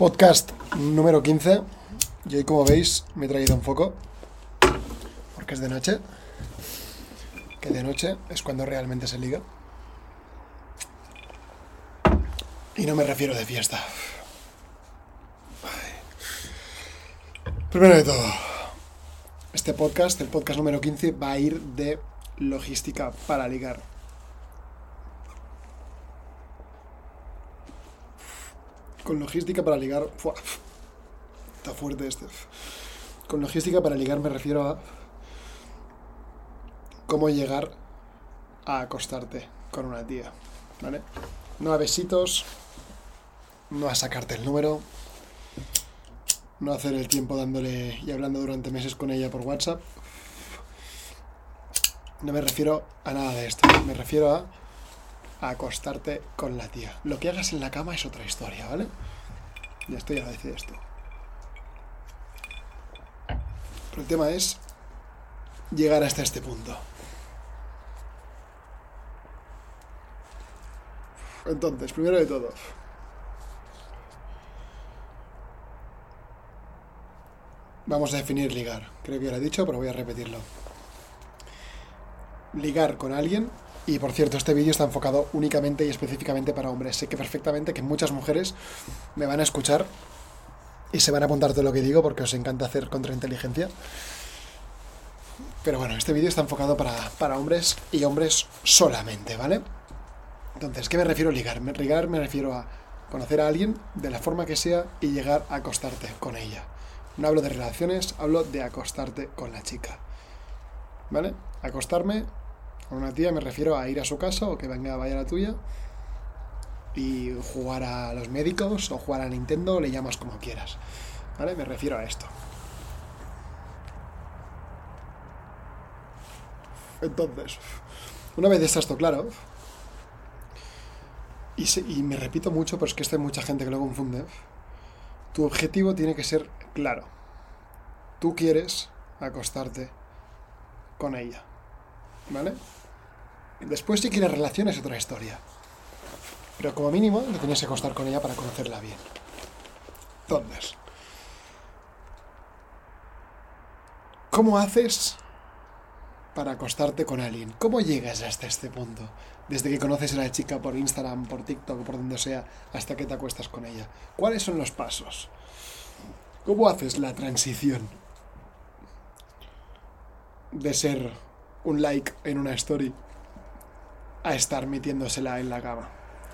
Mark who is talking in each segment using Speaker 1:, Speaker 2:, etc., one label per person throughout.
Speaker 1: Podcast número 15. Y hoy, como veis, me he traído un foco. Porque es de noche. Que de noche es cuando realmente se liga. Y no me refiero de fiesta. Primero de todo, este podcast, el podcast número 15, va a ir de logística para ligar. Con logística para ligar. Está fuerte este. Con logística para ligar me refiero a cómo llegar a acostarte con una tía. ¿Vale? No a besitos, no a sacarte el número, no a hacer el tiempo dándole y hablando durante meses con ella por WhatsApp. No me refiero a nada de esto. Me refiero a acostarte con la tía. Lo que hagas en la cama es otra historia, ¿vale? Ya estoy a decir esto. Pero el tema es llegar hasta este punto. Entonces, primero de todo, vamos a definir ligar. Creo que ya lo he dicho, pero voy a repetirlo. Ligar con alguien y por cierto, este vídeo está enfocado únicamente y específicamente para hombres. Sé que perfectamente que muchas mujeres me van a escuchar y se van a apuntar todo lo que digo porque os encanta hacer contrainteligencia. Pero bueno, este vídeo está enfocado para, hombres y hombres solamente, ¿vale? Entonces, ¿qué me refiero a ligar? Ligar me refiero a conocer a alguien de la forma que sea y llegar a acostarte con ella. No hablo de relaciones, hablo de acostarte con la chica. ¿Vale? Acostarme con una tía me refiero a ir a su casa o que venga vaya a la tuya y jugar a los médicos o jugar a Nintendo, le llamas como quieras. ¿Vale? Me refiero a esto. Entonces, una vez está esto claro, y, y me repito mucho, pero es que esto hay mucha gente que lo confunde, tu objetivo tiene que ser claro. Tú quieres acostarte con ella. ¿Vale? Después, si quieres relaciones, es otra historia. Pero como mínimo, te tienes que acostar con ella para conocerla bien. Entonces, ¿cómo haces para acostarte con alguien? ¿Cómo llegas hasta este punto? Desde que conoces a la chica por Instagram, por TikTok, por donde sea, hasta que te acuestas con ella. ¿Cuáles son los pasos? ¿Cómo haces la transición de ser un like en una story a estar metiéndosela en la cama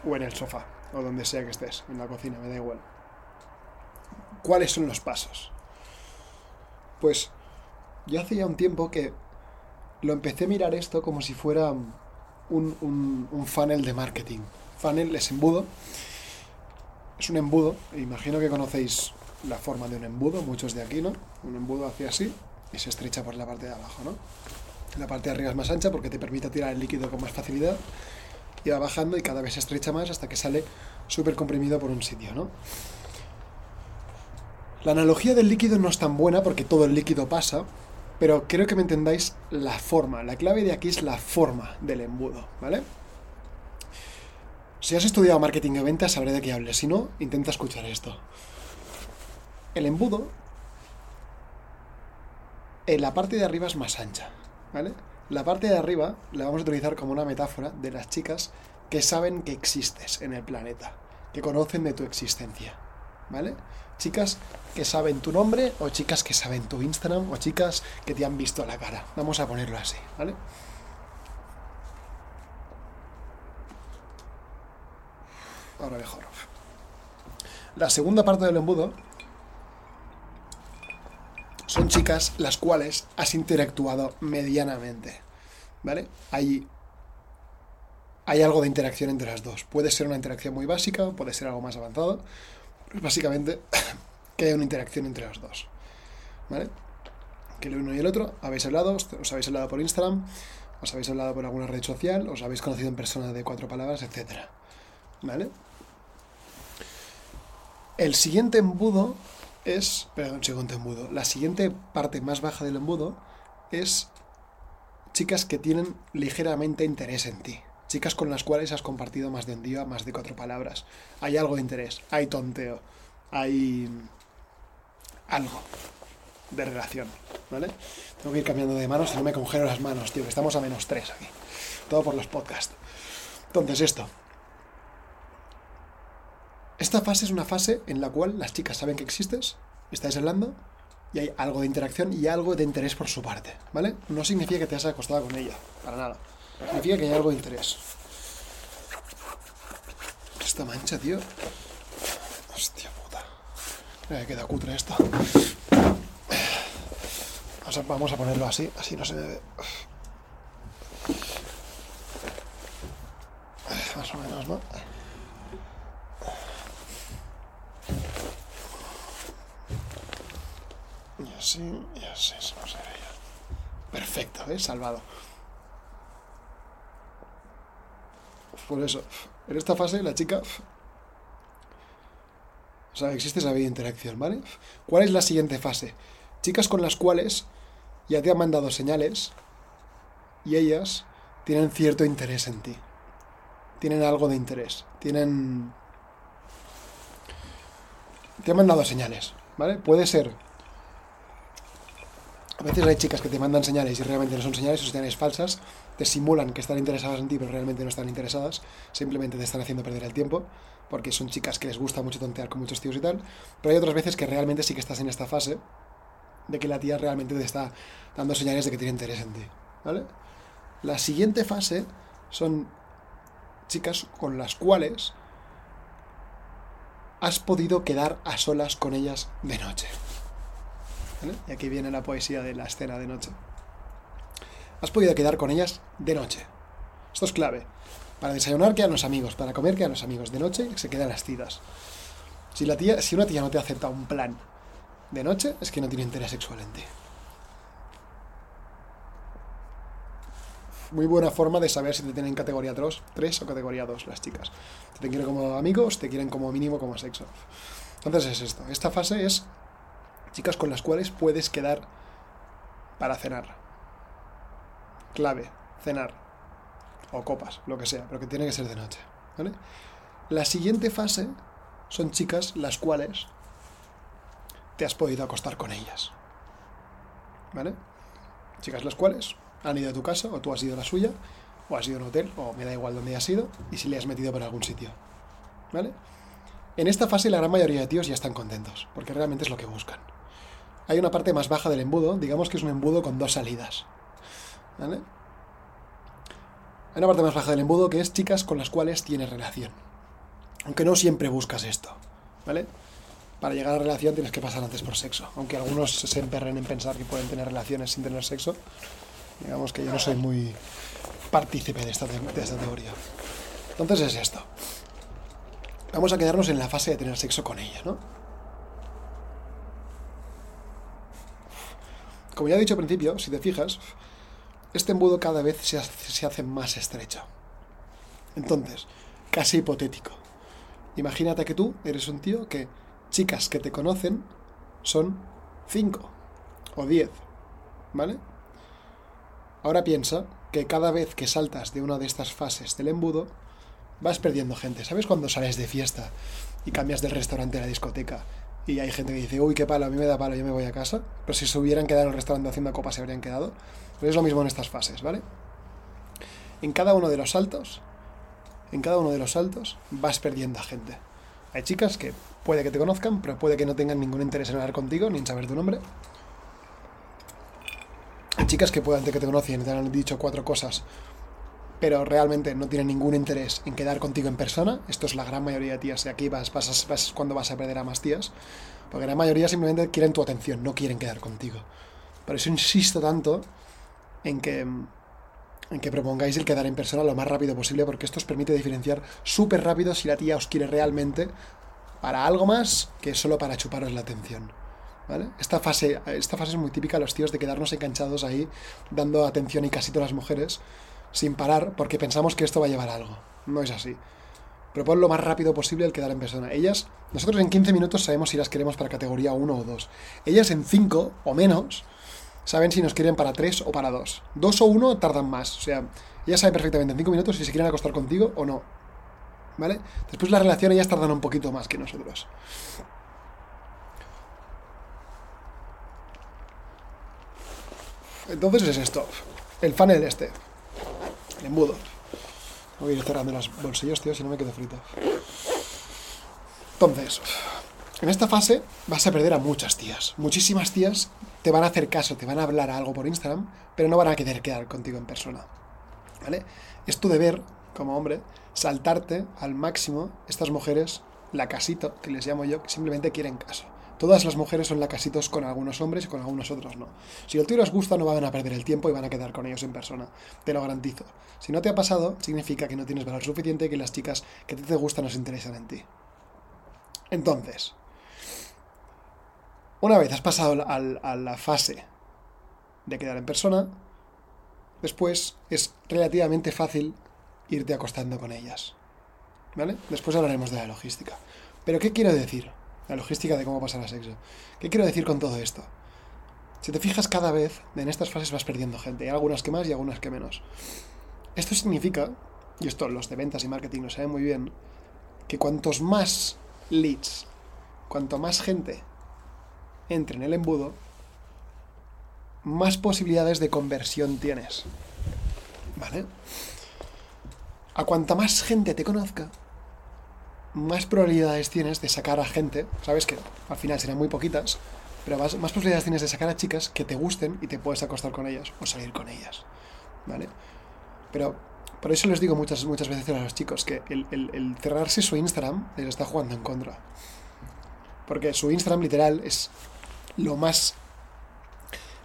Speaker 1: o en el sofá o donde sea que estés, en la cocina, me da igual. ¿Cuáles son los pasos? Pues yo hace ya un tiempo que lo empecé a mirar esto como si fuera un, un, un funnel de marketing. Funnel es embudo. Es un embudo. Imagino que conocéis la forma de un embudo, muchos de aquí, ¿no? Un embudo hacia así y se estrecha por la parte de abajo, ¿no? La parte de arriba es más ancha porque te permite tirar el líquido con más facilidad y va bajando y cada vez se estrecha más hasta que sale súper comprimido por un sitio, ¿no? La analogía del líquido no es tan buena porque todo el líquido pasa, pero creo que me entendáis la forma. La clave de aquí es la forma del embudo, ¿vale? Si has estudiado marketing y ventas, sabré de qué hables. Si no, intenta escuchar esto. El embudo, en la parte de arriba es más ancha, ¿vale? La parte de arriba la vamos a utilizar como una metáfora de las chicas que saben que existes en el planeta, que conocen de tu existencia, ¿vale? Chicas que saben tu nombre o chicas que saben tu Instagram o chicas que te han visto la cara. Vamos a ponerlo así, ¿vale? Ahora mejor. La segunda parte del embudo son chicas las cuales has interactuado medianamente. ¿Vale? Hay, hay algo de interacción entre las dos. Puede ser una interacción muy básica, puede ser algo más avanzado. Pero básicamente que hay una interacción entre los dos. ¿Vale? Que el uno y el otro habéis hablado, os habéis hablado por Instagram, os habéis hablado por alguna red social, os habéis conocido en persona de cuatro palabras, etc. ¿Vale? El siguiente embudo es, perdón, segundo embudo, la siguiente parte más baja del embudo es chicas que tienen ligeramente interés en ti. Chicas con las cuales has compartido más de un día, más de cuatro palabras. Hay algo de interés, hay tonteo, hay algo de relación, ¿vale? Tengo que ir cambiando de manos, si no me congelo las manos, tío, que estamos a menos 3 aquí. Todo por los podcasts. Entonces, esto. Esta fase es una fase en la cual las chicas saben que existes, estáis hablando, y hay algo de interacción y algo de interés por su parte, ¿vale? No significa que te hayas acostado con ella, para nada. Significa que hay algo de interés. Esta mancha, tío. Hostia puta. Me queda cutre esto. Vamos a ponerlo así, así no se me ve. Más o menos, ¿no? Y Perfecto, ¿eh? Salvado. Por eso, en esta fase la chica... O sea, existe esa vida interacción, ¿vale? ¿Cuál es la siguiente fase? Chicas con las cuales ya te han mandado señales y ellas tienen cierto interés en ti. Tienen algo de interés. Tienen... Te han mandado señales, ¿vale? Puede ser... A veces hay chicas que te mandan señales y realmente no son señales, son señales falsas. Te simulan que están interesadas en ti, pero realmente no están interesadas. Simplemente te están haciendo perder el tiempo, porque son chicas que les gusta mucho tontear con muchos tíos y tal. Pero hay otras veces que realmente sí que estás en esta fase de que la tía realmente te está dando señales de que tiene interés en ti. ¿Vale? La siguiente fase son chicas con las cuales has podido quedar a solas con ellas de noche. Y aquí viene la poesía de la escena de noche. Has podido quedar con ellas de noche. Esto es clave. Para desayunar quedan los amigos, para comer quedan los amigos. De noche se quedan las citas. Si, la tía, si una tía no te acepta un plan de noche es que no tiene interés sexual en ti. Muy buena forma de saber si te tienen categoría 3, 3 o categoría 2 las chicas. Te quieren como amigos, te quieren como mínimo como sexo. Entonces es esto. Esta fase es chicas con las cuales puedes quedar para cenar. Clave, cenar. O copas, lo que sea, pero que tiene que ser de noche. ¿vale? La siguiente fase son chicas las cuales te has podido acostar con ellas. ¿Vale? Chicas las cuales han ido a tu casa, o tú has ido a la suya, o has ido a un hotel, o me da igual dónde has ido, y si le has metido por algún sitio. ¿Vale? En esta fase la gran mayoría de tíos ya están contentos, porque realmente es lo que buscan. Hay una parte más baja del embudo, digamos que es un embudo con dos salidas. Hay una parte más baja del embudo que es chicas con las cuales tienes relación. Aunque no siempre buscas esto. ¿Vale? para llegar a la relación tienes que pasar antes por sexo. Aunque algunos se emperren en pensar que pueden tener relaciones sin tener sexo, digamos que yo no soy muy partícipe de esta, de esta teoría. Entonces es esto. Vamos a quedarnos en la fase de tener sexo con ella, ¿no? Como ya he dicho al principio, si te fijas, este embudo cada vez se hace, se hace más estrecho. Entonces, casi hipotético. Imagínate que tú eres un tío que chicas que te conocen son 5 o 10, ¿vale? Ahora piensa que cada vez que saltas de una de estas fases del embudo, vas perdiendo gente. ¿Sabes cuando sales de fiesta y cambias del restaurante a la discoteca y hay gente que dice, uy, qué palo, a mí me da palo, yo me voy a casa? Pero si se hubieran quedado en el restaurante haciendo copas, se habrían quedado. Pues es lo mismo en estas fases, ¿vale? En cada uno de los saltos, en cada uno de los saltos, vas perdiendo a gente. Hay chicas que puede que te conozcan, pero puede que no tengan ningún interés en hablar contigo ni en saber tu nombre. Hay chicas que puedan que te conocen te han dicho cuatro cosas, pero realmente no tienen ningún interés en quedar contigo en persona. Esto es la gran mayoría de tías y aquí vas, vas, vas cuando vas a perder a más tías. Porque la mayoría simplemente quieren tu atención, no quieren quedar contigo. Por eso insisto tanto en que, en que propongáis el quedar en persona lo más rápido posible, porque esto os permite diferenciar súper rápido si la tía os quiere realmente para algo más que solo para chuparos la atención. ¿Vale? Esta, fase, esta fase es muy típica de los tíos de quedarnos enganchados ahí, dando atención y casi todas las mujeres, sin parar porque pensamos que esto va a llevar a algo. No es así. Propon lo más rápido posible el quedar en persona. Ellas, nosotros en 15 minutos sabemos si las queremos para categoría 1 o 2. Ellas en 5 o menos saben si nos quieren para 3 o para 2. 2 o 1 tardan más. O sea, ellas saben perfectamente en 5 minutos si se quieren acostar contigo o no. ¿Vale? Después la relación ellas tardan un poquito más que nosotros. Entonces es esto, el funnel este. El embudo. Voy a ir cerrando los bolsillos, tío, si no me quedo frito. Entonces, en esta fase vas a perder a muchas tías. Muchísimas tías te van a hacer caso, te van a hablar algo por Instagram, pero no van a querer quedar contigo en persona. ¿Vale? Es tu deber, como hombre, saltarte al máximo estas mujeres, la casito, que les llamo yo, que simplemente quieren caso. Todas las mujeres son lacasitos con algunos hombres y con algunos otros no. Si el tío les gusta, no van a perder el tiempo y van a quedar con ellos en persona. Te lo garantizo. Si no te ha pasado, significa que no tienes valor suficiente y que las chicas que te gustan no se interesan en ti. Entonces, una vez has pasado a la fase de quedar en persona, después es relativamente fácil irte acostando con ellas. ¿Vale? Después hablaremos de la logística. Pero ¿qué quiero decir? La logística de cómo pasar a sexo. ¿Qué quiero decir con todo esto? Si te fijas cada vez, en estas fases vas perdiendo gente, hay algunas que más y algunas que menos. Esto significa, y esto los de ventas y marketing lo saben muy bien, que cuantos más leads, cuanto más gente entre en el embudo, más posibilidades de conversión tienes. ¿Vale? A cuanta más gente te conozca, más probabilidades tienes de sacar a gente, sabes que al final serán muy poquitas, pero más, más, posibilidades tienes de sacar a chicas que te gusten y te puedes acostar con ellas o salir con ellas, ¿vale? Pero por eso les digo muchas, muchas veces a los chicos que el, el cerrarse su Instagram les está jugando en contra. Porque su Instagram literal es lo más...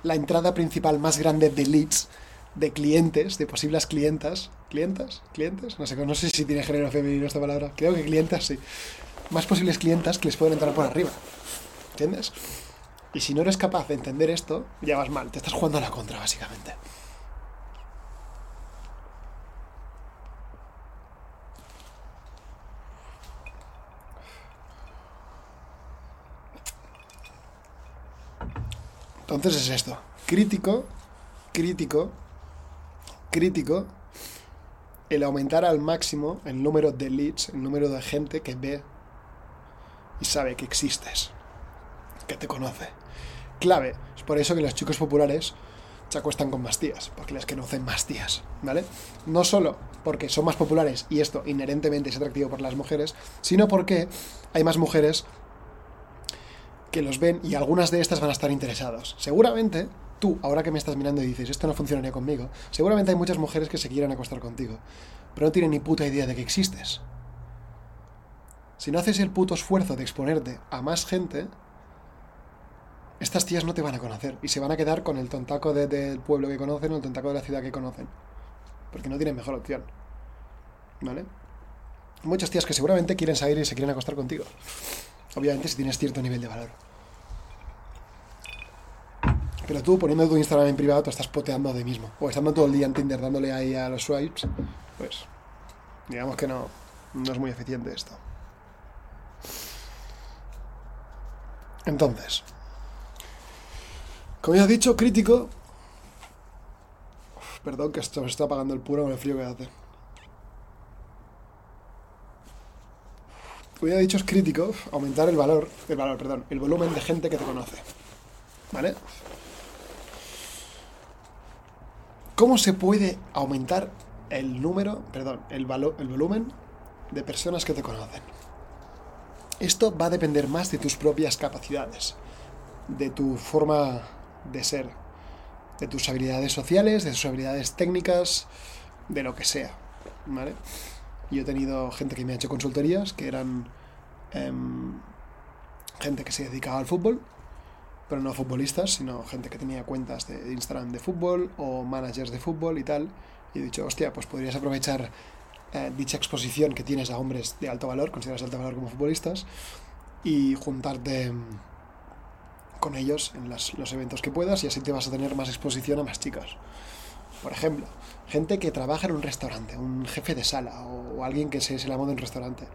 Speaker 1: la entrada principal más grande de leads de clientes, de posibles clientas, clientas, clientes, no sé, no sé si tiene género femenino esta palabra, creo que clientas sí, más posibles clientas que les pueden entrar por arriba, ¿entiendes? Y si no eres capaz de entender esto, ya vas mal, te estás jugando a la contra, básicamente. Entonces es esto, crítico, crítico crítico el aumentar al máximo el número de leads, el número de gente que ve y sabe que existes, que te conoce. Clave, es por eso que los chicos populares se acuestan con más tías, porque les conocen más tías, ¿vale? No solo porque son más populares y esto inherentemente es atractivo para las mujeres, sino porque hay más mujeres que los ven y algunas de estas van a estar interesados. Seguramente tú, ahora que me estás mirando y dices, esto no funcionaría conmigo, seguramente hay muchas mujeres que se quieran acostar contigo, pero no tienen ni puta idea de que existes. Si no haces el puto esfuerzo de exponerte a más gente, estas tías no te van a conocer y se van a quedar con el tontaco del pueblo que conocen o el tontaco de la ciudad que conocen. Porque no tienen mejor opción. ¿Vale? Muchas tías que seguramente quieren salir y se quieren acostar contigo. Obviamente si tienes cierto nivel de valor. Pero tú poniendo tu Instagram en privado te estás poteando a ti mismo. O estando todo el día en Tinder dándole ahí a los swipes, pues digamos que no, no es muy eficiente esto. Entonces, como ya he dicho, crítico. perdón que esto me está apagando el puro con el frío que hace. Como ya he dicho, es crítico aumentar el valor, el valor, perdón, el volumen de gente que te conoce. ¿Vale? ¿Cómo se puede aumentar el número, perdón, el, el volumen de personas que te conocen? Esto va a depender más de tus propias capacidades, de tu forma de ser, de tus habilidades sociales, de tus habilidades técnicas, de lo que sea. ¿vale? Yo he tenido gente que me ha hecho consultorías que eran em, gente que se dedicaba al fútbol pero no futbolistas, sino gente que tenía cuentas de Instagram de fútbol o managers de fútbol y tal. Y he dicho, hostia, pues podrías aprovechar eh, dicha exposición que tienes a hombres de alto valor, consideras alto valor como futbolistas, y juntarte mm, con ellos en los eventos que puedas y así te vas a tener más exposición a más chicas. Por ejemplo, gente que trabaja en un restaurante, un jefe de sala o, alguien que se, se la moda en un restaurante.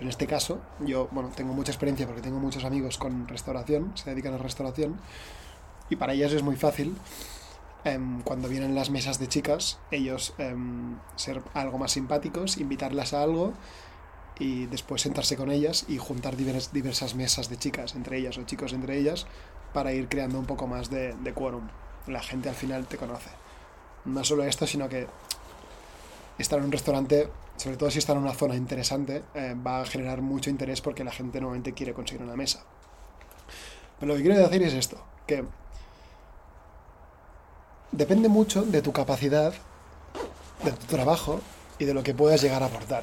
Speaker 1: En este caso, yo bueno, tengo mucha experiencia porque tengo muchos amigos con restauración, se dedican a restauración, y para ellas es muy fácil, em, cuando vienen las mesas de chicas, ellos em, ser algo más simpáticos, invitarlas a algo y después sentarse con ellas y juntar diversas mesas de chicas entre ellas o chicos entre ellas para ir creando un poco más de, de quórum. la gente al final te conoce. No solo esto, sino que estar en un restaurante, sobre todo si está en una zona interesante, eh, va a generar mucho interés porque la gente normalmente quiere conseguir una mesa. Pero lo que quiero decir es esto, que depende mucho de tu capacidad, de tu trabajo y de lo que puedas llegar a aportar.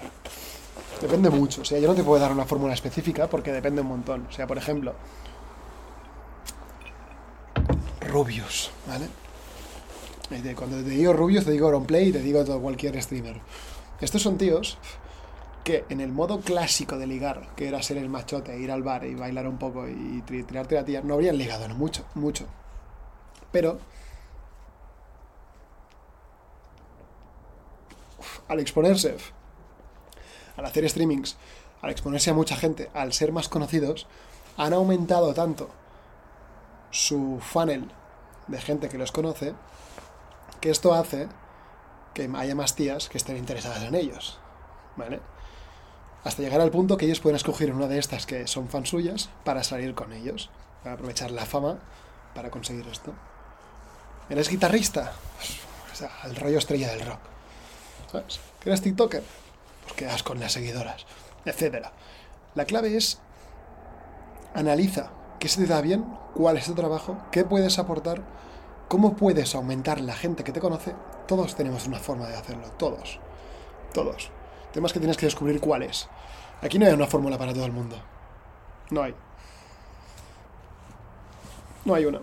Speaker 1: Depende mucho. O sea, yo no te puedo dar una fórmula específica porque depende un montón. O sea, por ejemplo, Rubius, ¿vale? Cuando te digo Rubius, te digo Auronplay y te digo cualquier streamer. Estos son tíos que en el modo clásico de ligar, que era ser el machote, ir al bar y bailar un poco y tirarte la tía, no habrían ligado, no mucho, mucho. Pero al exponerse, al hacer streamings, al exponerse a mucha gente, al ser más conocidos, han aumentado tanto su funnel de gente que los conoce, que esto hace que haya más tías que estén interesadas en ellos. ¿Vale? Hasta llegar al punto que ellos pueden escoger una de estas que son fans suyas para salir con ellos, para aprovechar la fama para conseguir esto. ¿Eres guitarrista? o sea, el rollo estrella del rock. ¿Sabes? ¿Eres TikToker? Pues quedas con las seguidoras, etc. La clave es analiza qué se te da bien, cuál es tu trabajo, qué puedes aportar, cómo puedes aumentar la gente que te conoce. Todos tenemos una forma de hacerlo, todos. Todos. Temas que tienes que descubrir cuál es. Aquí no hay una fórmula para todo el mundo. No hay. No hay una.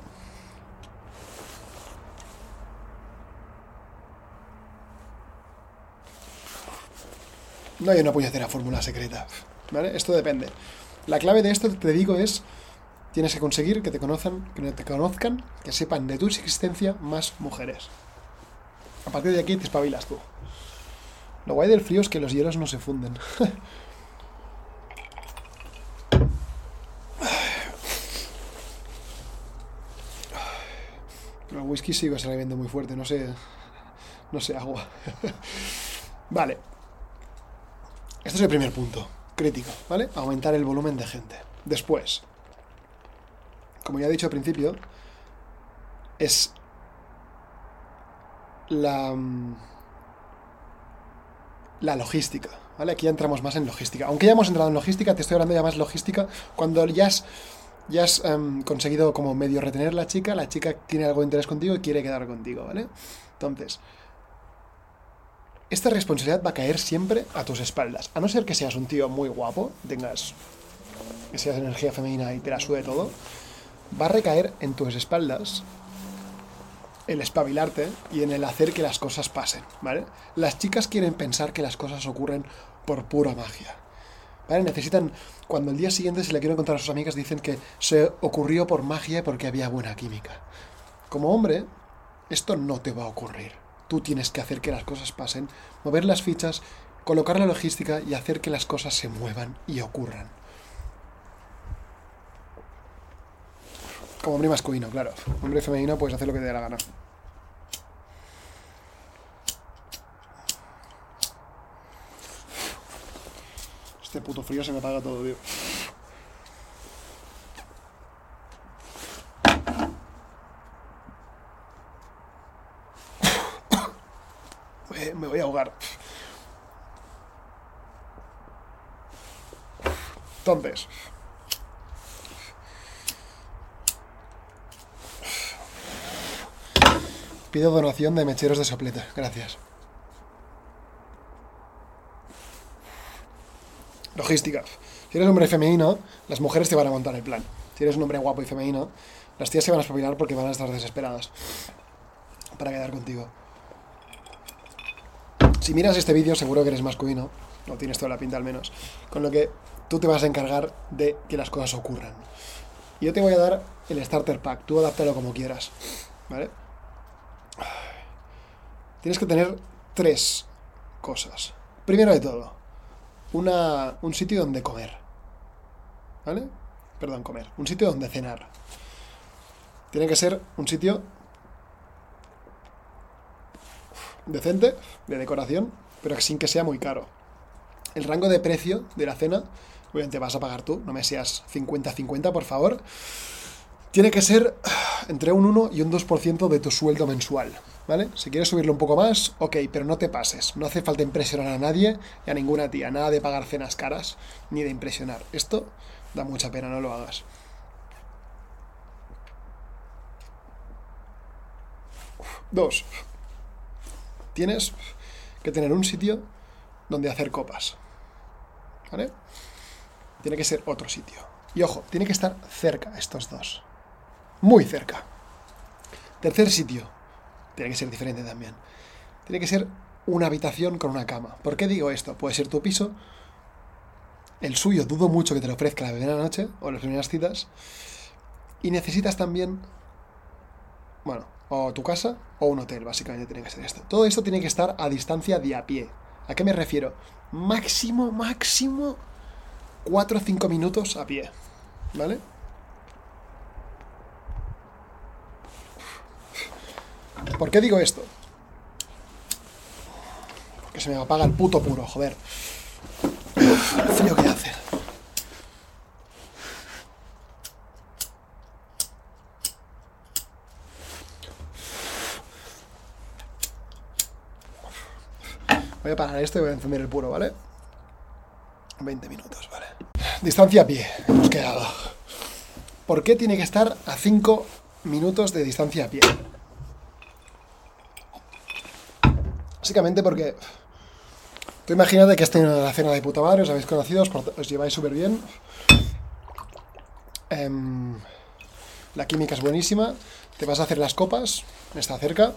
Speaker 1: No hay una puñetera fórmula secreta. ¿Vale? Esto depende. La clave de esto, te digo, es tienes que conseguir que te conozcan, que te conozcan, que sepan de tu existencia más mujeres. A partir de aquí te espabilas tú. Lo guay del frío es que los hielos no se funden. El whisky sigue saliendo muy fuerte, no sé. No sé, agua. vale. Este es el primer punto, crítico, ¿vale? Aumentar el volumen de gente. Después, como ya he dicho al principio, es la, mm, la logística, ¿vale? Aquí ya entramos más en logística. Aunque ya hemos entrado en logística, te estoy hablando ya más logística cuando ya has, ya has em, conseguido como medio retener a la chica, la chica tiene algo de interés contigo y quiere quedar contigo, ¿vale? Entonces, esta responsabilidad va a caer siempre a tus espaldas. A no ser que seas un tío muy guapo, tengas que seas energía femenina y te la sube todo, va a recaer en tus espaldas el espabilarte y en el hacer que las cosas pasen, ¿vale? Las chicas quieren pensar que las cosas ocurren por pura magia. ¿Vale? Necesitan, cuando el día siguiente se le quieren contar a sus amigas, dicen que se ocurrió por magia porque había buena química. Como hombre, esto no te va a ocurrir. Tú tienes que hacer que las cosas pasen, mover las fichas, colocar la logística y hacer que las cosas se muevan y ocurran. Como hombre masculino, claro. Hombre femenino puedes hacer lo que te dé la gana. Este puto frío se me apaga todo, tío. me voy a ahogar. Entonces. Pido donación de mecheros de soplete. Gracias. Logística. Si eres hombre femenino, las mujeres te van a montar el plan. Si eres un hombre guapo y femenino, las tías se van a espabilar porque van a estar desesperadas para quedar contigo. Si miras este vídeo, seguro que eres masculino, no tienes toda la pinta al menos, con lo que tú te vas a encargar de que las cosas ocurran. Yo te voy a dar el starter pack, tú adáptalo como quieras, ¿vale? Tienes que tener tres cosas. Primero de todo, una, un sitio donde comer, ¿vale? Perdón, comer, un sitio donde cenar. Tiene que ser un sitio decente, de decoración, pero sin que sea muy caro. El rango de precio de la cena, obviamente vas a pagar tú, no me seas 50-50, por favor. Tiene que ser entre un 1 y un 2% de tu sueldo mensual. ¿Vale? Si quieres subirlo un poco más, ok, pero no te pases. No hace falta impresionar a nadie y a ninguna tía. Nada de pagar cenas caras ni de impresionar. Esto da mucha pena, no lo hagas. Dos. Tienes que tener un sitio donde hacer copas. ¿Vale? Tiene que ser otro sitio. Y ojo, tiene que estar cerca estos dos. Muy cerca. Tercer sitio. Tiene que ser diferente también. Tiene que ser una habitación con una cama. ¿Por qué digo esto? Puede ser tu piso. El suyo dudo mucho que te lo ofrezca la primera noche o las primeras citas. Y necesitas también, bueno, o tu casa o un hotel, básicamente tiene que ser esto. Todo esto tiene que estar a distancia de a pie. ¿A qué me refiero? Máximo, máximo 4 o 5 minutos a pie. ¿Vale? ¿Por qué digo esto? Porque se me apaga el puto puro, joder. El frío. Voy a parar esto y voy a encender el puro, ¿vale? 20 minutos, ¿vale? Distancia a pie, hemos quedado. ¿Por qué tiene que estar a 5 minutos de distancia a pie? Básicamente porque... Tú imagínate que estáis en la cena de puta madre, os habéis conocido, os, lleváis súper bien. Em, la química es buenísima. Te vas a hacer las copas, está cerca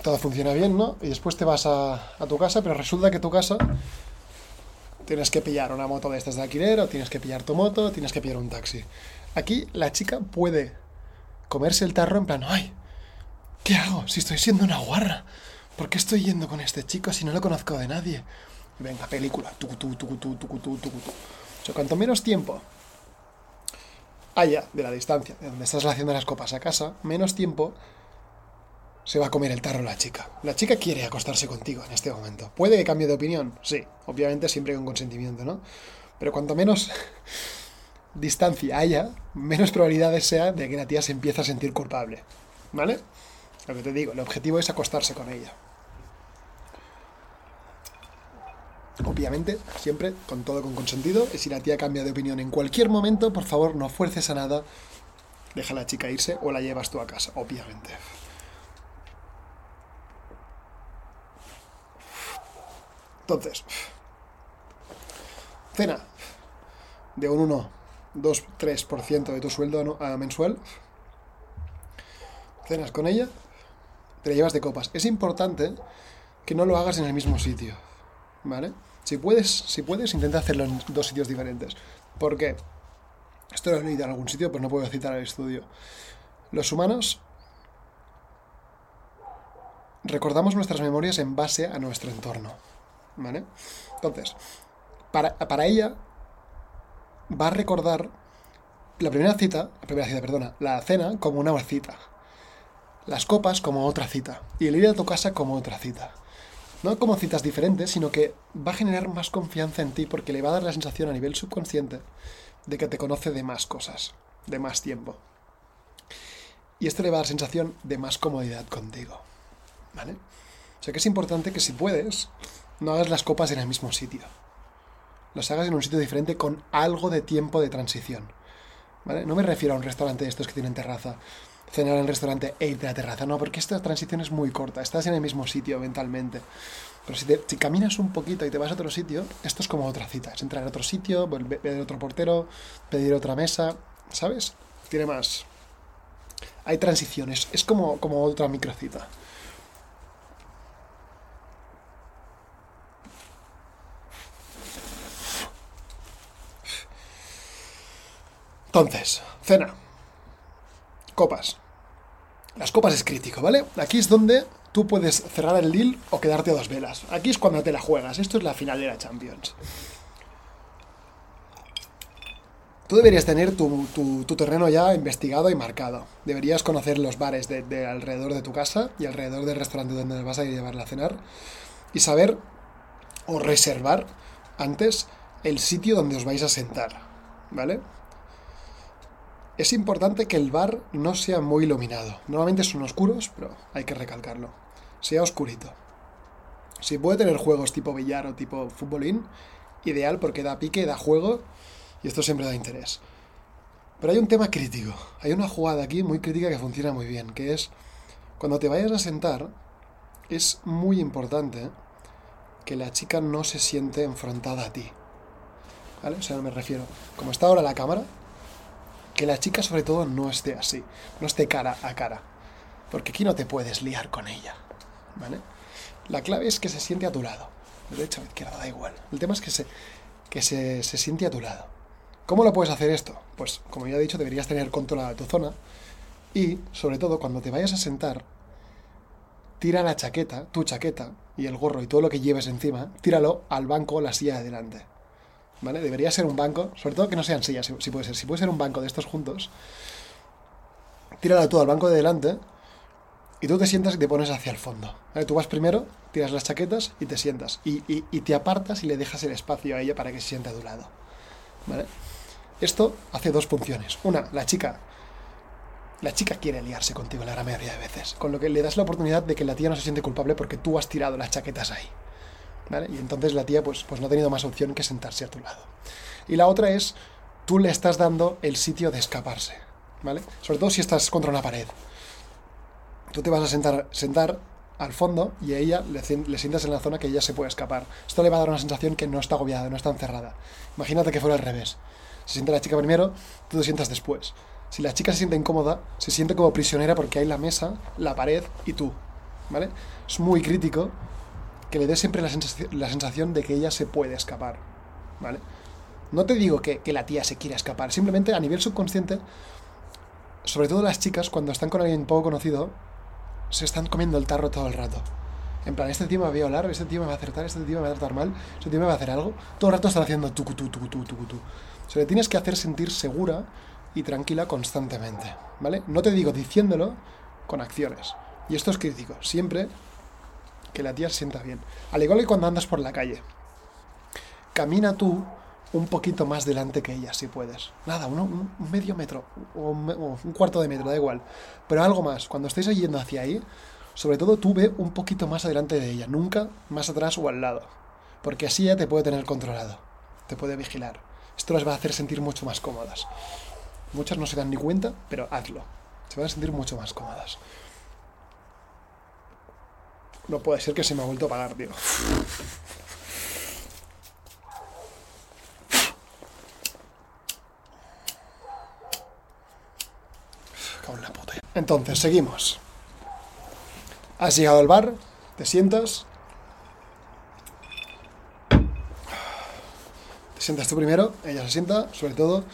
Speaker 1: todo funciona bien, ¿no? Y después te vas a, tu casa, pero resulta que tu casa tienes que pillar una moto de estas de alquiler, o tienes que pillar tu moto, tienes que pillar un taxi. Aquí la chica puede comerse el tarro en plan, ¡ay! ¿Qué hago? Si estoy siendo una guarra. ¿Por qué estoy yendo con este chico si no lo conozco de nadie? venga, película. tu tu tu tu tu tu O sea, cuanto menos tiempo haya de la distancia de donde estás haciendo las copas a casa, menos tiempo se va a comer el tarro la chica. La chica quiere acostarse contigo en este momento. ¿Puede que cambie de opinión? Sí, obviamente siempre con consentimiento, ¿no? Pero cuanto menos distancia haya, menos probabilidades sea de que la tía se empiece a sentir culpable. ¿Vale? Lo que te digo, el objetivo es acostarse con ella. Obviamente, siempre con todo con consentido. Y si la tía cambia de opinión en cualquier momento, por favor, no fuerces a nada. Deja a la chica irse o la llevas tú a casa, obviamente. Entonces, cena de un 1, 2, 3% de tu sueldo mensual. Cenas con ella, te la llevas de copas. Es importante que no lo hagas en el mismo sitio, ¿vale? Si puedes, si puedes, intenta hacerlo en dos sitios diferentes. ¿Por qué? Esto lo he leído en algún sitio, pero no puedo citar el estudio. Los humanos recordamos nuestras memorias en base a nuestro entorno. ¿Vale? Entonces, para, para ella va a recordar la primera cita, la primera cita, perdona, la cena como una cita. Las copas como otra cita. Y el ir a tu casa como otra cita. No como citas diferentes, sino que va a generar más confianza en ti porque le va a dar la sensación a nivel subconsciente de que te conoce de más cosas, de más tiempo. Y esto le va a dar sensación de más comodidad contigo. ¿Vale? O sea que es importante que si puedes, no hagas las copas en el mismo sitio. Las hagas en un sitio diferente con algo de tiempo de transición. ¿Vale? No me refiero a un restaurante de estos que tienen terraza, cenar en el restaurante e irte a la terraza, no, porque esta transición es muy corta, estás en el mismo sitio mentalmente. Pero si, caminas un poquito y te vas a otro sitio, esto es como otra cita, es entrar a otro sitio, ver otro portero, pedir otra mesa, ¿sabes? Tiene más... Hay transiciones, es como, como otra microcita. Entonces, cena. Copas. Las copas es crítico, ¿vale? Aquí es donde tú puedes cerrar el deal o quedarte a dos velas. Aquí es cuando te la juegas. Esto es la final de la Champions. Tú deberías tener tu, terreno ya investigado y marcado. Deberías conocer los bares de, alrededor de tu casa y alrededor del restaurante donde vas a llevarla a cenar. Y saber o reservar antes el sitio donde os vais a sentar. ¿Vale? Es importante que el bar no sea muy iluminado. Normalmente son oscuros, pero hay que recalcarlo. Sea oscurito. Si puede tener juegos tipo billar o tipo futbolín, ideal porque da pique, da juego y esto siempre da interés. Pero hay un tema crítico. Hay una jugada aquí muy crítica que funciona muy bien, que es cuando te vayas a sentar, es muy importante que la chica no se siente enfrentada a ti. ¿Vale? O sea, me refiero, como está ahora la cámara, que la chica sobre todo no esté así, no esté cara a cara. Porque aquí no te puedes liar con ella. ¿Vale? La clave es que se siente a tu lado. Derecha o izquierda, da igual. El tema es que se, que se, se siente a tu lado. ¿Cómo lo puedes hacer esto? Pues, como ya he dicho, deberías tener controlada tu zona. Y, sobre todo, cuando te vayas a sentar, tira la chaqueta, tu chaqueta, y el gorro y todo lo que lleves encima, tíralo al banco o la silla de delante. ¿Vale? Debería ser un banco, sobre todo que no sean sillas, si, puede ser. Si puede ser un banco de estos juntos, tírala todo al banco de delante y tú te sientas y te pones hacia el fondo. Tú vas primero, tiras las chaquetas y te sientas. Y, te apartas y le dejas el espacio a ella para que se siente a tu lado. ¿Vale? Esto hace dos funciones. Una, la chica. La chica quiere liarse contigo la gran mayoría de veces. Con lo que le das la oportunidad de que la tía no se siente culpable porque tú has tirado las chaquetas ahí. Y entonces la tía pues, pues no ha tenido más opción que sentarse a tu lado. Y la otra es, tú le estás dando el sitio de escaparse, ¿vale? Sobre todo si estás contra una pared. Tú te vas a sentar, sentar al fondo y a ella le, sientas en la zona que ella se puede escapar. Esto le va a dar una sensación que no está agobiada, no está encerrada. Imagínate que fuera al revés. Se siente la chica primero, tú te sientas después. Si la chica se siente incómoda, se siente como prisionera porque hay la mesa, la pared y tú. ¿Vale? Es muy crítico que le dé siempre la sensación, de que ella se puede escapar, ¿vale? No te digo que, la tía se quiera escapar, simplemente a nivel subconsciente, sobre todo las chicas, cuando están con alguien poco conocido, se están comiendo el tarro todo el rato. En plan, este tío me va a violar, este tío me va a acertar, este tío me va a tratar mal, este tío me va a hacer algo. Todo el rato están haciendo tu tu tu tu tu tu. O sea, le tienes que hacer sentir segura y tranquila constantemente, ¿vale? No te digo diciéndolo con acciones. Y esto es crítico. Siempre que la tía se sienta bien. Al igual que cuando andas por la calle. Camina tú un poquito más delante que ella, si puedes. Nada, un, medio metro o un, cuarto de metro, da igual. Pero algo más. Cuando estéis yendo hacia ahí, sobre todo tú ve un poquito más adelante de ella, nunca más atrás o al lado. Porque así ella te puede tener controlado, te puede vigilar. Esto las va a hacer sentir mucho más cómodas. Muchas no se dan ni cuenta, pero hazlo. Se van a sentir mucho más cómodas. No puede ser que se me ha vuelto a pagar, tío. la puta. Entonces, seguimos. Has llegado al bar, te sientas. Te sientas tú primero, ella se sienta, sobre todo.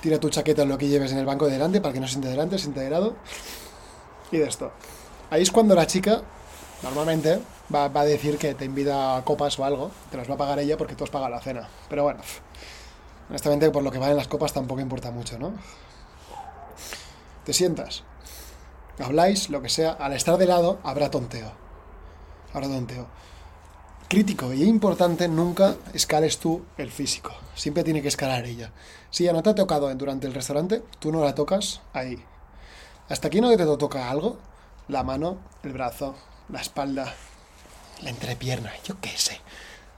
Speaker 1: Tira tu chaqueta en lo que lleves en el banco de delante para que no se siente delante, se siente de lado. Y de esto. Ahí es cuando la chica Normalmente va, a decir que te invita a copas o algo, te las va a pagar ella porque tú has pagado la cena. Pero bueno, honestamente por lo que valen las copas tampoco importa mucho, ¿no? Te sientas, habláis, lo que sea, al estar de lado habrá tonteo. Habrá tonteo. Crítico y importante, nunca escales tú el físico. Siempre tiene que escalar ella. Si ya no te ha tocado durante el restaurante, tú no la tocas ahí. Hasta aquí no te toca algo, la mano, el brazo, la espalda, la entrepierna, yo qué sé,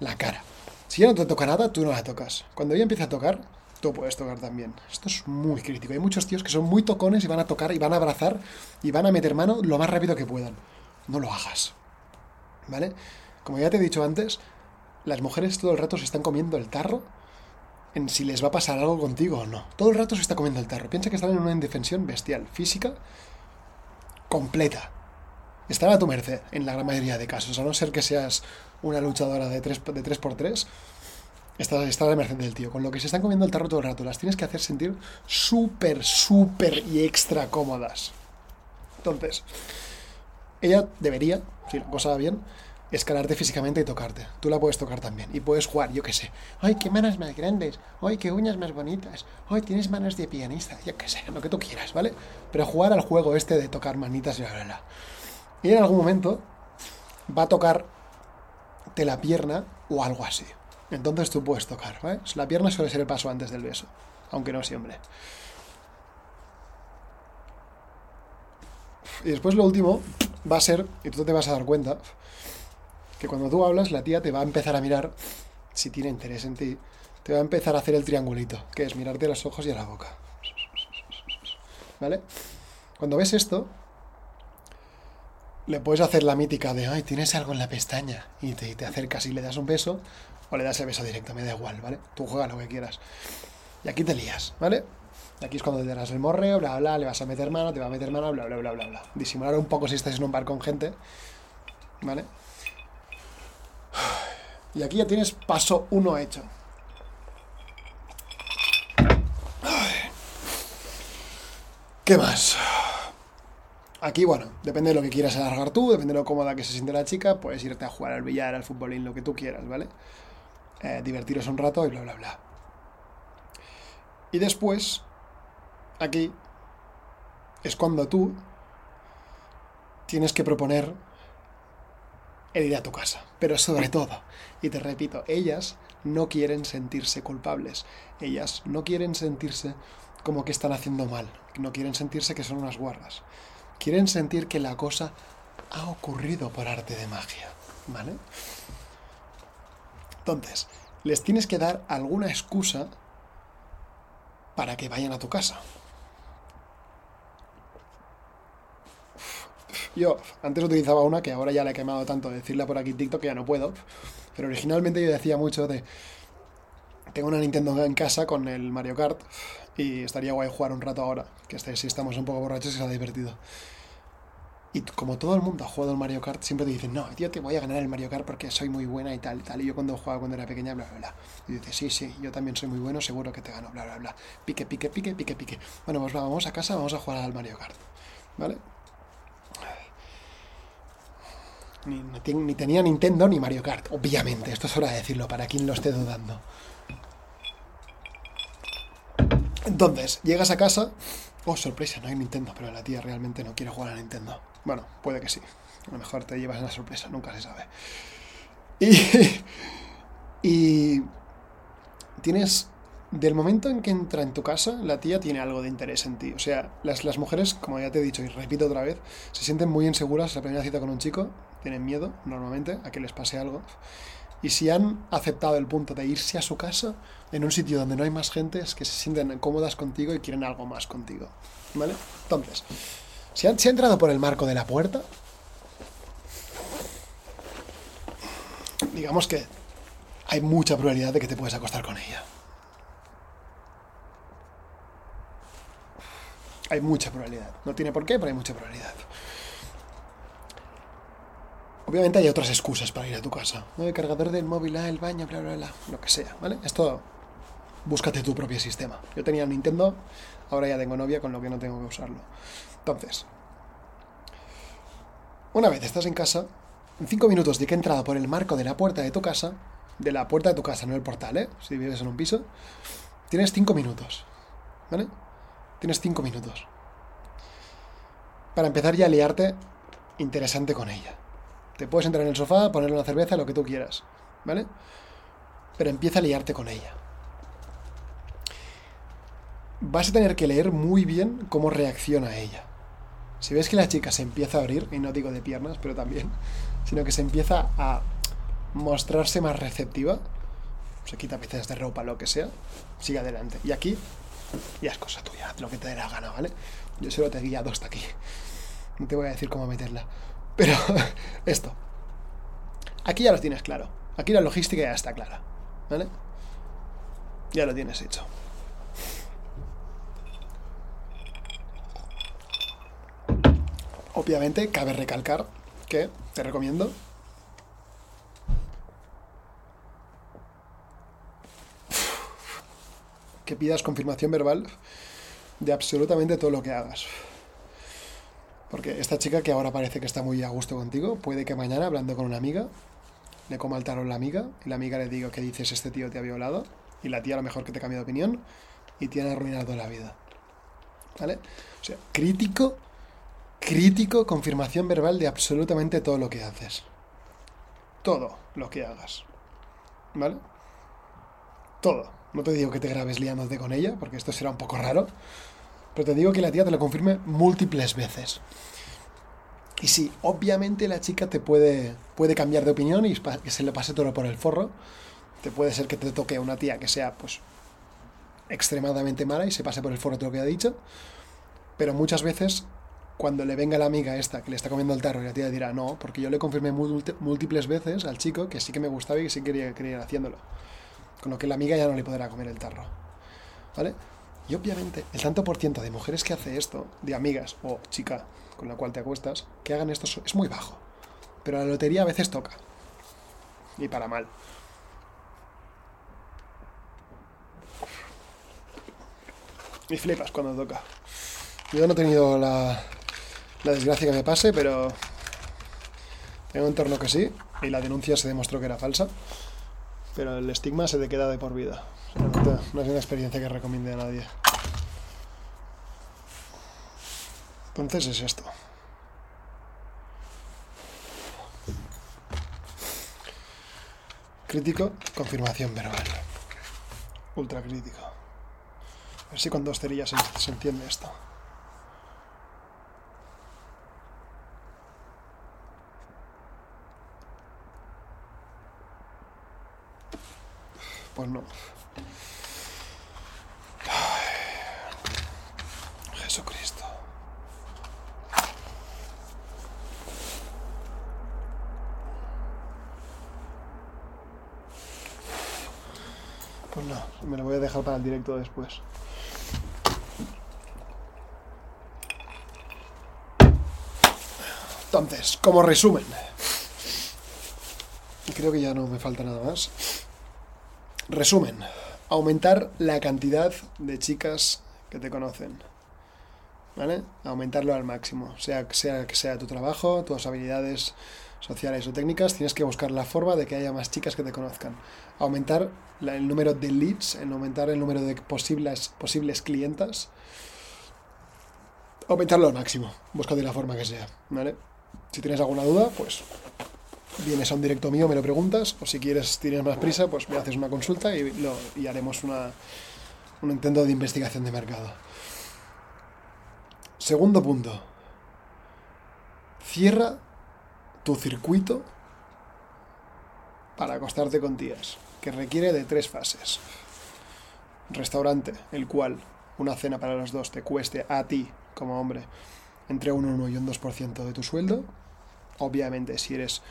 Speaker 1: la cara. Si ya no te toca nada, tú no la tocas. Cuando ella empieza a tocar, tú puedes tocar también. Esto es muy crítico. Hay muchos tíos que son muy tocones y van a tocar y van a abrazar y van a meter mano lo más rápido que puedan. No lo hagas. ¿Vale? Como ya te he dicho antes, las mujeres todo el rato se están comiendo el tarro en si les va a pasar algo contigo o no. Todo el rato se está comiendo el tarro. Piensa que están en una indefensión bestial, física, completa estará a tu merced en la gran mayoría de casos, a no ser que seas una luchadora de 3 de 3x3, estará, a la merced del tío. Con lo que se están comiendo el tarro todo el rato, las tienes que hacer sentir súper, súper y extra cómodas. Entonces, ella debería, si la cosa va bien, escalarte físicamente y tocarte. Tú la puedes tocar también. Y puedes jugar, yo qué sé. ¡Ay, qué manos más grandes! ¡Ay, qué uñas más bonitas! ¡Ay, tienes manos de pianista! Yo qué sé, lo que tú quieras, ¿vale? Pero jugar al juego este de tocar manitas y bla, bla, bla. Y en algún momento va a tocar de la pierna o algo así. Entonces tú puedes tocar, ¿vale? La pierna suele ser el paso antes del beso, aunque no siempre. Y después lo último va a ser, y tú te vas a dar cuenta, que cuando tú hablas, la tía te va a empezar a mirar, si tiene interés en ti, te va a empezar a hacer el triangulito, que es mirarte a los ojos y a la boca. ¿Vale? Cuando ves esto, le puedes hacer la mítica de, ay, tienes algo en la pestaña, y te, te acercas y le das un beso, o le das el beso directo, me da igual, ¿vale? Tú juega lo que quieras. Y aquí te lías, ¿vale? Y aquí es cuando te darás el morreo, bla, bla, le vas a meter mano, te va a meter mano, bla, bla, bla, bla, bla. Disimular un poco si estás en un bar con gente, ¿vale? Y aquí ya tienes paso uno hecho. ¿Qué más? Aquí, bueno, depende de lo que quieras alargar tú, depende de lo cómoda que se siente la chica, puedes irte a jugar al billar, al futbolín, lo que tú quieras, ¿vale? Eh, divertiros un rato y bla, bla, bla. Y después, aquí, es cuando tú tienes que proponer el ir a tu casa. Pero sobre todo, y te repito, ellas no quieren sentirse culpables. Ellas no quieren sentirse como que están haciendo mal. No quieren sentirse que son unas guardas. Quieren sentir que la cosa ha ocurrido por arte de magia. ¿Vale? Entonces, les tienes que dar alguna excusa para que vayan a tu casa. Yo antes utilizaba una que ahora ya la he quemado tanto decirla por aquí en TikTok que ya no puedo. Pero originalmente yo decía mucho de. Tengo una Nintendo en casa con el Mario Kart y estaría guay jugar un rato ahora, que este, si estamos un poco borrachos será divertido. Y como todo el mundo ha jugado el Mario Kart, siempre te dicen, no, tío, te voy a ganar el Mario Kart porque soy muy buena y tal y tal. Y yo cuando jugaba cuando era pequeña, bla, bla, bla. Y dices, sí, sí, yo también soy muy bueno, seguro que te gano, bla, bla, bla. Pique, pique, pique, pique, pique. Bueno, pues vamos a casa, vamos a jugar al Mario Kart. ¿Vale? Ni, ni, tenía Nintendo ni Mario Kart, obviamente. Esto es hora de decirlo para quien lo esté dudando. Entonces, llegas a casa. Oh, sorpresa, no hay Nintendo, pero la tía realmente no quiere jugar a Nintendo. Bueno, puede que sí. A lo mejor te llevas la sorpresa, nunca se sabe. Y, y tienes del momento en que entra en tu casa, la tía tiene algo de interés en ti. O sea, las, las mujeres, como ya te he dicho y repito otra vez, se sienten muy inseguras la primera cita con un chico, tienen miedo normalmente a que les pase algo. Y si han aceptado el punto de irse a su casa, en un sitio donde no hay más gente, es que se sienten cómodas contigo y quieren algo más contigo. ¿Vale? Entonces, si, ha entrado por el marco de la puerta, digamos que hay mucha probabilidad de que te puedes acostar con ella. Hay mucha probabilidad. No tiene por qué, pero hay mucha probabilidad. Obviamente hay otras excusas para ir a tu casa. El cargador del móvil, ah, el baño, bla, bla, bla. Lo que sea, ¿vale? Esto, búscate tu propio sistema. Yo tenía un Nintendo, ahora ya tengo novia, con lo que no tengo que usarlo. Entonces, una vez estás en casa, en cinco minutos de que he entrado por el marco de la puerta de tu casa, de la puerta de tu casa, no el portal, ¿eh? Si vives en un piso, tienes cinco minutos, ¿vale? Tienes cinco minutos. Para empezar ya a liarte interesante con ella. Te puedes entrar en el sofá, ponerle una cerveza, lo que tú quieras. ¿Vale? Pero empieza a liarte con ella. Vas a tener que leer muy bien cómo reacciona ella. Si ves que la chica se empieza a abrir, y no digo de piernas, pero también, sino que se empieza a mostrarse más receptiva, se quita piezas de ropa, lo que sea, sigue adelante. Y aquí ya es cosa tuya, haz lo que te dé la gana, ¿vale? Yo solo te he guiado hasta aquí. No te voy a decir cómo meterla. Pero esto. Aquí ya lo tienes claro. Aquí la logística ya está clara. ¿Vale? Ya lo tienes hecho. Obviamente, cabe recalcar que te recomiendo que pidas confirmación verbal de absolutamente todo lo que hagas. Porque esta chica que ahora parece que está muy a gusto contigo, puede que mañana, hablando con una amiga, le coma el tarot la amiga, y la amiga le diga que dices este tío te ha violado, y la tía a lo mejor que te cambia de opinión, y tiene arruinado la vida. ¿Vale? O sea, crítico, crítico, confirmación verbal de absolutamente todo lo que haces. Todo lo que hagas. ¿Vale? Todo. No te digo que te grabes liándote con ella, porque esto será un poco raro. Pero te digo que la tía te lo confirme múltiples veces. Y sí, obviamente la chica te puede, puede cambiar de opinión y que se le pase todo por el forro. Te puede ser que te toque a una tía que sea, pues, extremadamente mala y se pase por el forro todo lo que ha dicho. Pero muchas veces, cuando le venga la amiga esta que le está comiendo el tarro y la tía dirá no, porque yo le confirmé múltiples veces al chico que sí que me gustaba y que sí quería, quería ir haciéndolo. Con lo que la amiga ya no le podrá comer el tarro. ¿Vale? Y obviamente, el tanto por ciento de mujeres que hace esto, de amigas o chica con la cual te acuestas, que hagan esto es muy bajo. Pero la lotería a veces toca. Y para mal. Y flipas cuando toca. Yo no he tenido la, la desgracia que me pase, pero en un entorno que sí, y la denuncia se demostró que era falsa, pero el estigma se te queda de por vida. no, es una experiencia que recomiende a nadie. Entonces es esto. Crítico, confirmación verbal. Ultra crítico. A ver si con dos cerillas se entiende esto. Pues no. Jesucristo. Pues no, me lo voy a dejar para el directo después. Entonces, como resumen, creo que ya no me falta nada más. Resumen, aumentar la cantidad de chicas que te conocen. ¿Vale? Aumentarlo al máximo. Sea, que sea tu trabajo, tus habilidades sociales o técnicas, tienes que buscar la forma de que haya más chicas que te conozcan. Aumentar el número de leads, en aumentar el número de posibles, posibles clientas. Aumentarlo al máximo. Busca de la forma que sea. ¿Vale? Si tienes alguna duda, pues vienes a un directo mío, me lo preguntas, o si quieres, tienes más prisa, pues me haces una consulta y, lo, y haremos una, un intento de investigación de mercado. Segundo punto. Cierra tu circuito para acostarte con tías, que requiere de tres fases. Restaurante, el cual una cena para los dos te cueste a ti, como hombre, entre un 1 y un 2% de tu sueldo. Obviamente, si eres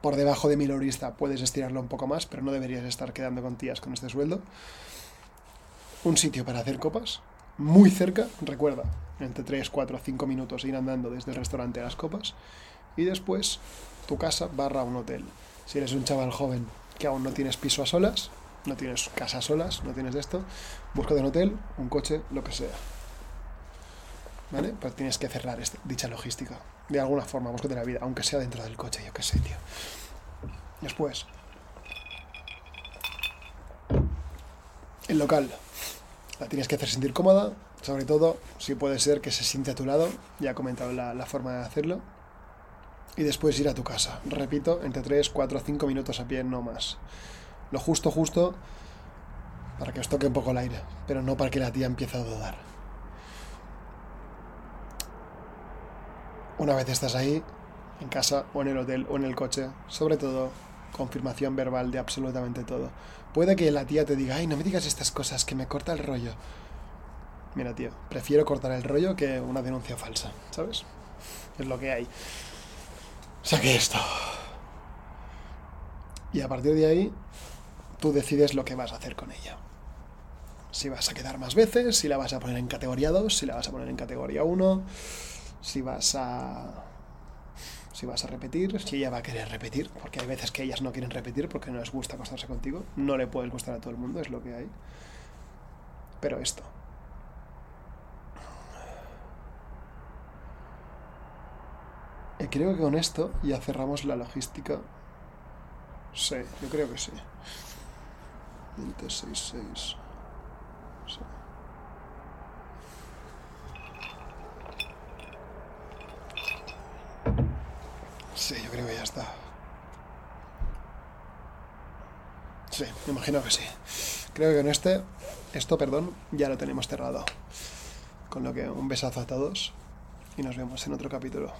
Speaker 1: por debajo de milorista puedes estirarlo un poco más, pero no deberías estar quedando con tías con este sueldo. Un sitio para hacer copas, muy cerca, recuerda, entre 3, 4, 5 minutos ir andando desde el restaurante a las copas. Y después tu casa barra un hotel. Si eres un chaval joven que aún no tienes piso a solas, no tienes casa a solas, no tienes esto, busca un hotel, un coche, lo que sea. ¿Vale? Pues tienes que cerrar este, dicha logística. De alguna forma, búscate la vida, aunque sea dentro del coche, yo qué sé, tío. Después. El local. La tienes que hacer sentir cómoda, sobre todo si puede ser que se siente a tu lado. Ya he comentado la, la forma de hacerlo. Y después ir a tu casa. Repito, entre 3, 4, 5 minutos a pie, no más. Lo justo, justo, para que os toque un poco el aire, pero no para que la tía empiece a dudar. Una vez estás ahí, en casa o en el hotel o en el coche, sobre todo confirmación verbal de absolutamente todo. Puede que la tía te diga, ay, no me digas estas cosas, que me corta el rollo. Mira, tío, prefiero cortar el rollo que una denuncia falsa, ¿sabes? Es lo que hay. Saque esto. Y a partir de ahí, tú decides lo que vas a hacer con ella. Si vas a quedar más veces, si la vas a poner en categoría 2, si la vas a poner en categoría 1 si vas a si vas a repetir, si ella va a querer repetir, porque hay veces que ellas no quieren repetir porque no les gusta acostarse contigo, no le puedes gustar a todo el mundo, es lo que hay. Pero esto. Creo que con esto ya cerramos la logística. Sí, yo creo que sí. 26, Sí. Sí, yo creo que ya está. Sí, me imagino que sí. Creo que con este, esto, perdón, ya lo tenemos cerrado. Con lo que un besazo a todos y nos vemos en otro capítulo.